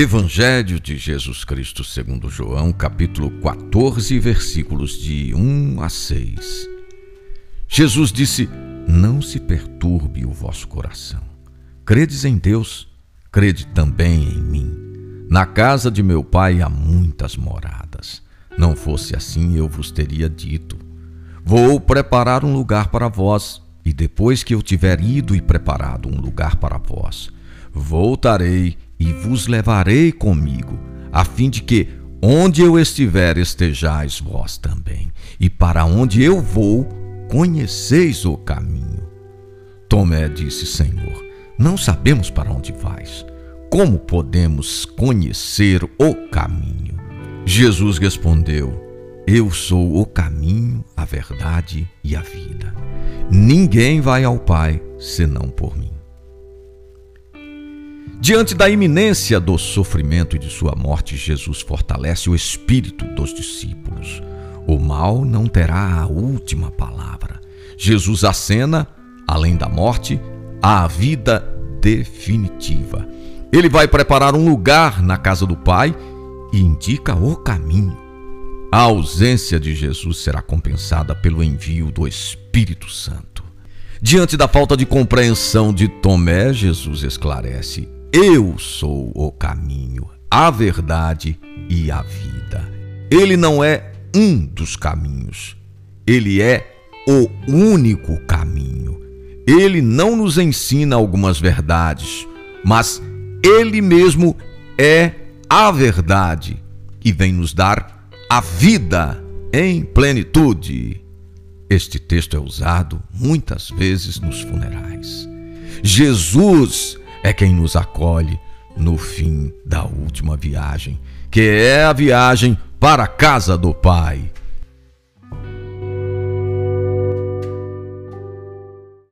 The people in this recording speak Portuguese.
Evangelho de Jesus Cristo segundo João, capítulo 14, versículos de 1 a 6. Jesus disse: Não se perturbe o vosso coração. Credes em Deus, crede também em mim. Na casa de meu pai há muitas moradas. Não fosse assim, eu vos teria dito: Vou preparar um lugar para vós, e depois que eu tiver ido e preparado um lugar para vós, voltarei e vos levarei comigo, a fim de que, onde eu estiver, estejais vós também, e para onde eu vou, conheceis o caminho. Tomé disse: Senhor, não sabemos para onde vais. Como podemos conhecer o caminho? Jesus respondeu: Eu sou o caminho, a verdade e a vida. Ninguém vai ao Pai senão por mim. Diante da iminência do sofrimento e de sua morte, Jesus fortalece o espírito dos discípulos. O mal não terá a última palavra. Jesus acena, além da morte, à vida definitiva. Ele vai preparar um lugar na casa do Pai e indica o caminho. A ausência de Jesus será compensada pelo envio do Espírito Santo. Diante da falta de compreensão de Tomé, Jesus esclarece: Eu sou o caminho, a verdade e a vida. Ele não é um dos caminhos, ele é o único caminho. Ele não nos ensina algumas verdades, mas ele mesmo é a verdade e vem nos dar a vida em plenitude. Este texto é usado muitas vezes nos funerais. Jesus é quem nos acolhe no fim da última viagem, que é a viagem para a casa do Pai.